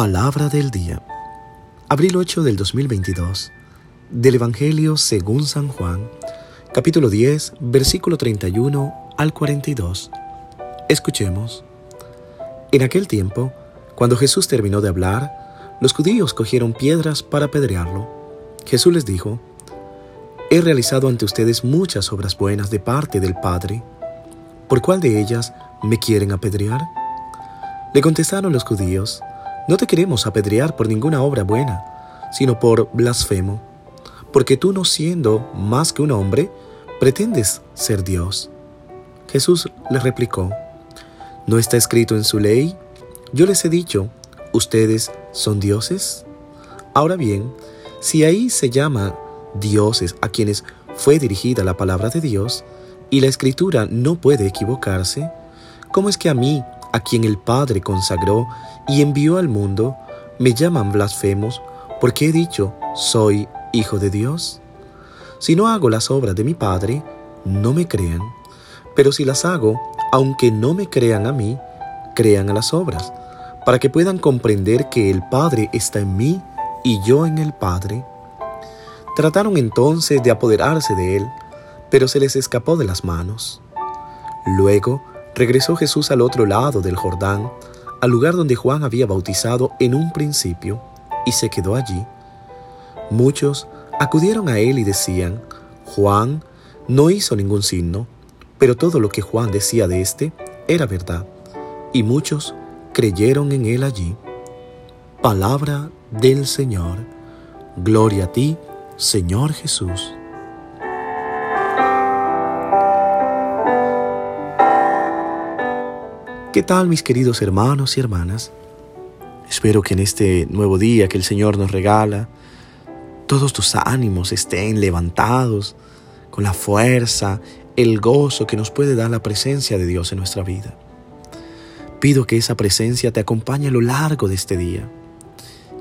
Palabra del día. Abril 8 del 2022. Del Evangelio según San Juan, capítulo 10, versículo 31 al 42. Escuchemos. En aquel tiempo, cuando Jesús terminó de hablar, los judíos cogieron piedras para apedrearlo. Jesús les dijo, He realizado ante ustedes muchas obras buenas de parte del Padre. ¿Por cuál de ellas me quieren apedrear? Le contestaron los judíos, no te queremos apedrear por ninguna obra buena, sino por blasfemo, porque tú no siendo más que un hombre, pretendes ser Dios. Jesús le replicó, ¿no está escrito en su ley? Yo les he dicho, ¿ustedes son dioses? Ahora bien, si ahí se llama dioses a quienes fue dirigida la palabra de Dios, y la escritura no puede equivocarse, ¿cómo es que a mí, a quien el Padre consagró y envió al mundo, me llaman blasfemos porque he dicho, soy hijo de Dios? Si no hago las obras de mi Padre, no me crean, pero si las hago, aunque no me crean a mí, crean a las obras, para que puedan comprender que el Padre está en mí y yo en el Padre. Trataron entonces de apoderarse de él, pero se les escapó de las manos. Luego regresó Jesús al otro lado del Jordán, al lugar donde Juan había bautizado en un principio, y se quedó allí. Muchos acudieron a él y decían, Juan no hizo ningún signo, pero todo lo que Juan decía de éste era verdad, y muchos creyeron en él allí. Palabra del Señor. Gloria a ti, Señor Jesús. ¿Qué tal mis queridos hermanos y hermanas? Espero que en este nuevo día que el Señor nos regala, todos tus ánimos estén levantados con la fuerza, el gozo que nos puede dar la presencia de Dios en nuestra vida. Pido que esa presencia te acompañe a lo largo de este día,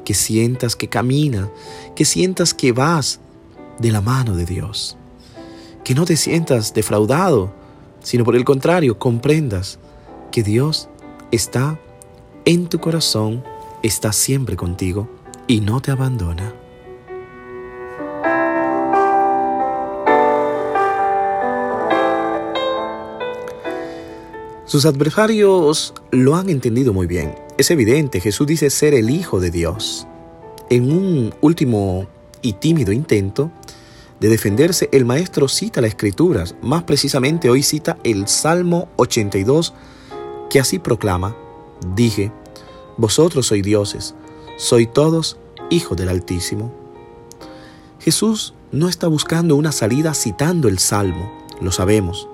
que sientas que camina, que sientas que vas de la mano de Dios, que no te sientas defraudado, sino por el contrario, comprendas que Dios está en tu corazón, está siempre contigo y no te abandona. Sus adversarios lo han entendido muy bien. Es evidente, Jesús dice ser el Hijo de Dios. En un último y tímido intento de defenderse, el maestro cita las escrituras, más precisamente hoy cita el Salmo 82, que así proclama, dije, vosotros sois dioses, sois todos hijos del Altísimo. Jesús no está buscando una salida citando el Salmo, lo sabemos.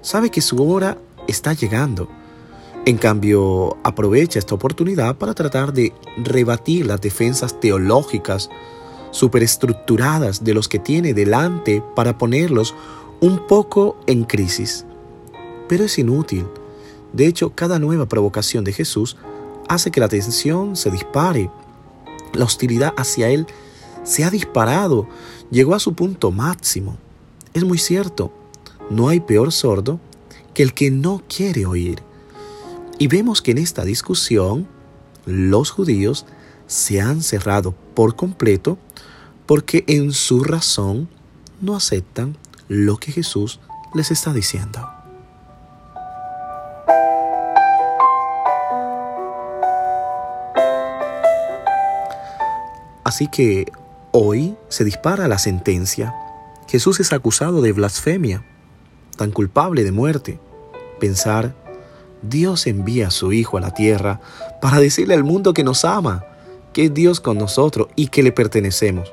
Sabe que su hora está llegando. En cambio, aprovecha esta oportunidad para tratar de rebatir las defensas teológicas superestructuradas de los que tiene delante para ponerlos un poco en crisis. Pero es inútil de hecho, cada nueva provocación de Jesús hace que la tensión se dispare. La hostilidad hacia Él se ha disparado, llegó a su punto máximo. Es muy cierto, no hay peor sordo que el que no quiere oír. Y vemos que en esta discusión los judíos se han cerrado por completo porque en su razón no aceptan lo que Jesús les está diciendo. Así que hoy se dispara la sentencia. Jesús es acusado de blasfemia, tan culpable de muerte. Pensar, Dios envía a su Hijo a la tierra para decirle al mundo que nos ama, que es Dios con nosotros y que le pertenecemos.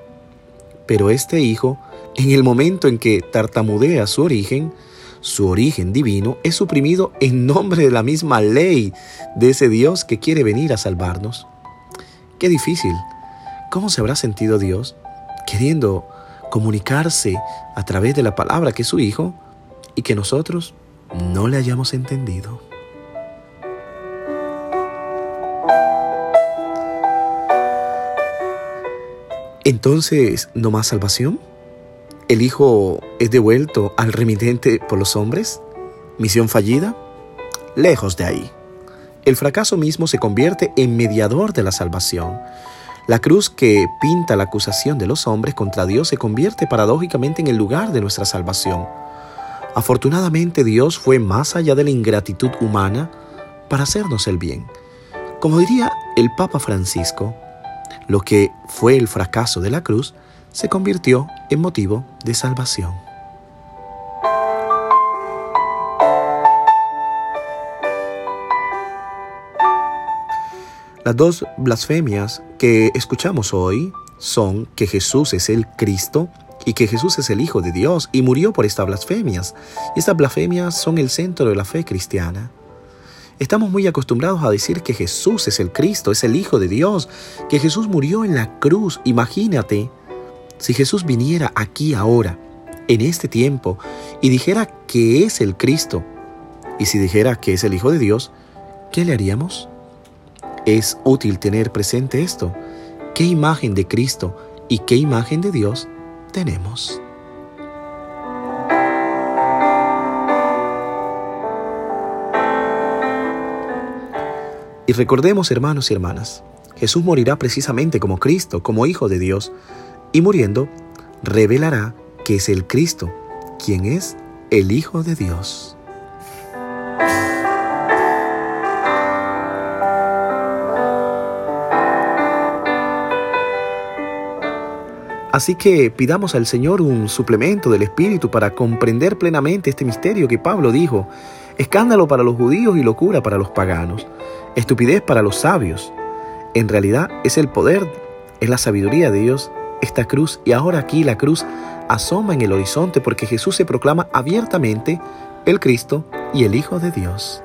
Pero este Hijo, en el momento en que tartamudea su origen, su origen divino es suprimido en nombre de la misma ley de ese Dios que quiere venir a salvarnos. Qué difícil ¿Cómo se habrá sentido Dios queriendo comunicarse a través de la palabra que es su Hijo y que nosotros no le hayamos entendido? Entonces, ¿no más salvación? ¿El Hijo es devuelto al remitente por los hombres? ¿Misión fallida? Lejos de ahí. el fracaso mismo se convierte en mediador de la salvación. La cruz que pinta la acusación de los hombres contra Dios se convierte paradójicamente en el lugar de nuestra salvación. Afortunadamente Dios fue más allá de la ingratitud humana para hacernos el bien. Como diría el Papa Francisco, lo que fue el fracaso de la cruz se convirtió en motivo de salvación. Las dos blasfemias que escuchamos hoy son que Jesús es el Cristo y que Jesús es el Hijo de Dios y murió por estas blasfemias. Y estas blasfemias son el centro de la fe cristiana. Estamos muy acostumbrados a decir que Jesús es el Cristo, es el Hijo de Dios, que Jesús murió en la cruz. Imagínate si Jesús viniera aquí ahora, en este tiempo, y dijera que es el Cristo, y si dijera que es el Hijo de Dios, ¿qué le haríamos? Es útil tener presente esto. ¿Qué imagen de Cristo y qué imagen de Dios tenemos? Y recordemos, hermanos y hermanas, Jesús morirá precisamente como Cristo, como Hijo de Dios, y muriendo, revelará que es el Cristo, quien es el Hijo de Dios. Así que pidamos al Señor un suplemento del Espíritu para comprender plenamente este misterio que Pablo dijo, escándalo para los judíos y locura para los paganos, estupidez para los sabios. En realidad es el poder, es la sabiduría de Dios, esta cruz, y ahora aquí la cruz asoma en el horizonte porque Jesús se proclama abiertamente el Cristo y el Hijo de Dios.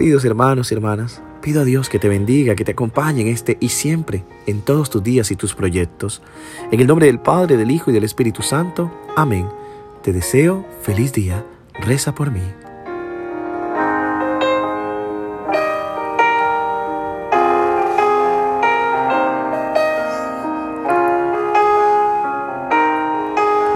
Queridos hermanos y hermanas, pido a Dios que te bendiga, que te acompañe en este y siempre, en todos tus días y tus proyectos. En el nombre del Padre, del Hijo y del Espíritu Santo. Amén. Te deseo feliz día. Reza por mí.